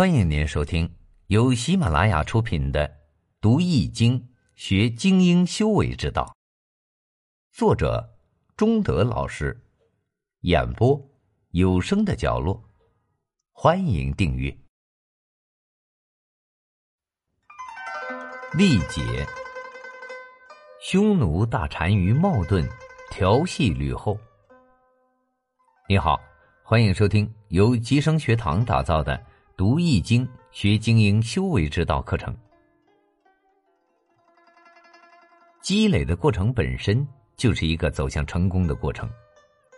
欢迎您收听由喜马拉雅出品的《读易经学精英修为之道》，作者中德老师，演播有声的角落。欢迎订阅。历劫，匈奴大单于冒顿调戏吕后。你好，欢迎收听由吉生学堂打造的。读易经，学经营修为之道课程。积累的过程本身就是一个走向成功的过程。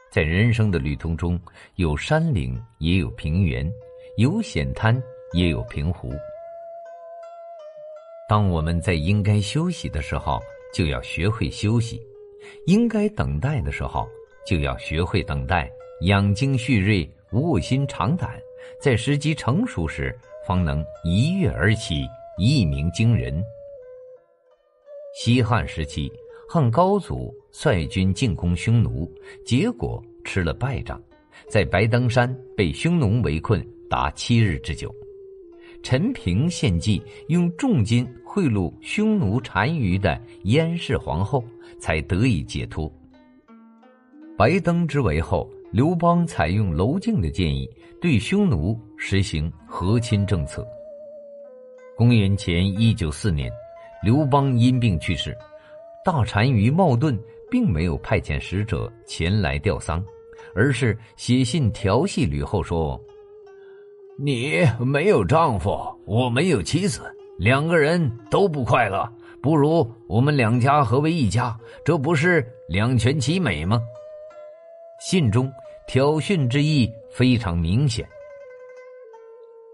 在人生的旅途中，有山岭，也有平原；有险滩，也有平湖。当我们在应该休息的时候，就要学会休息；应该等待的时候，就要学会等待。养精蓄锐，卧薪尝胆。在时机成熟时，方能一跃而起，一鸣惊人。西汉时期，汉高祖率军进攻匈奴，结果吃了败仗，在白登山被匈奴围困达七日之久。陈平献计，用重金贿赂匈奴单于的燕氏皇后，才得以解脱。白登之围后。刘邦采用娄敬的建议，对匈奴实行和亲政策。公元前一九四年，刘邦因病去世，大单于冒顿并没有派遣使者前来吊丧，而是写信调戏吕后说：“你没有丈夫，我没有妻子，两个人都不快乐，不如我们两家合为一家，这不是两全其美吗？”信中。挑衅之意非常明显。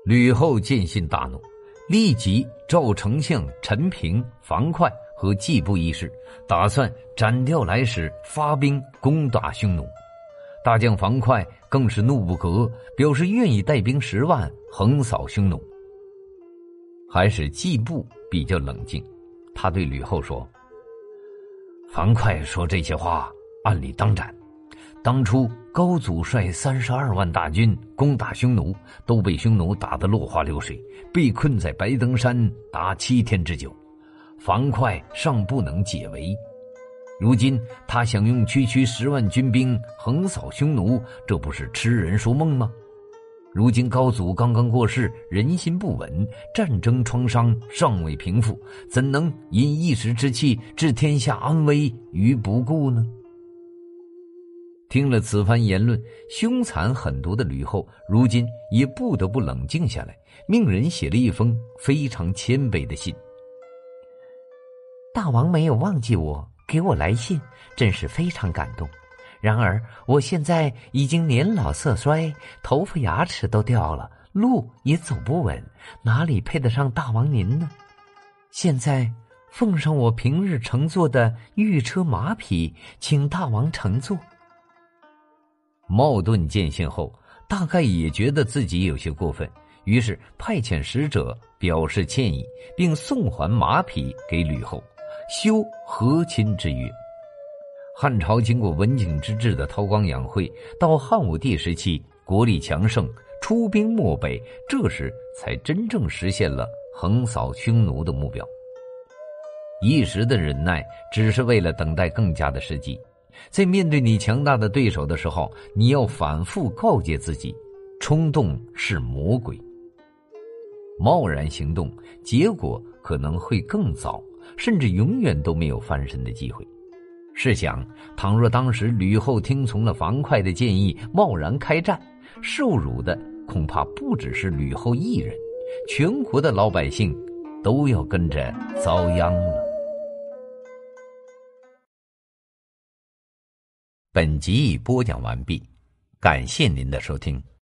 吕后见信大怒，立即召丞相陈平、樊哙和季布一事，打算斩掉来使，发兵攻打匈奴。大将樊哙更是怒不可遏，表示愿意带兵十万横扫匈奴。还是季布比较冷静，他对吕后说：“樊哙说这些话，按理当斩。”当初高祖率三十二万大军攻打匈奴，都被匈奴打得落花流水，被困在白登山达七天之久。樊哙尚不能解围，如今他想用区区十万军兵横扫匈奴，这不是痴人说梦吗？如今高祖刚刚过世，人心不稳，战争创伤尚未平复，怎能因一时之气置天下安危于不顾呢？听了此番言论，凶残狠毒的吕后如今也不得不冷静下来，命人写了一封非常谦卑的信。大王没有忘记我，给我来信，真是非常感动。然而我现在已经年老色衰，头发牙齿都掉了，路也走不稳，哪里配得上大王您呢？现在奉上我平日乘坐的御车马匹，请大王乘坐。冒顿见信后，大概也觉得自己有些过分，于是派遣使者表示歉意，并送还马匹给吕后，修和亲之约。汉朝经过文景之治的韬光养晦，到汉武帝时期国力强盛，出兵漠北，这时才真正实现了横扫匈奴的目标。一时的忍耐，只是为了等待更加的时机。在面对你强大的对手的时候，你要反复告诫自己：冲动是魔鬼。贸然行动，结果可能会更糟，甚至永远都没有翻身的机会。试想，倘若当时吕后听从了樊哙的建议，贸然开战，受辱的恐怕不只是吕后一人，全国的老百姓都要跟着遭殃了。本集已播讲完毕，感谢您的收听。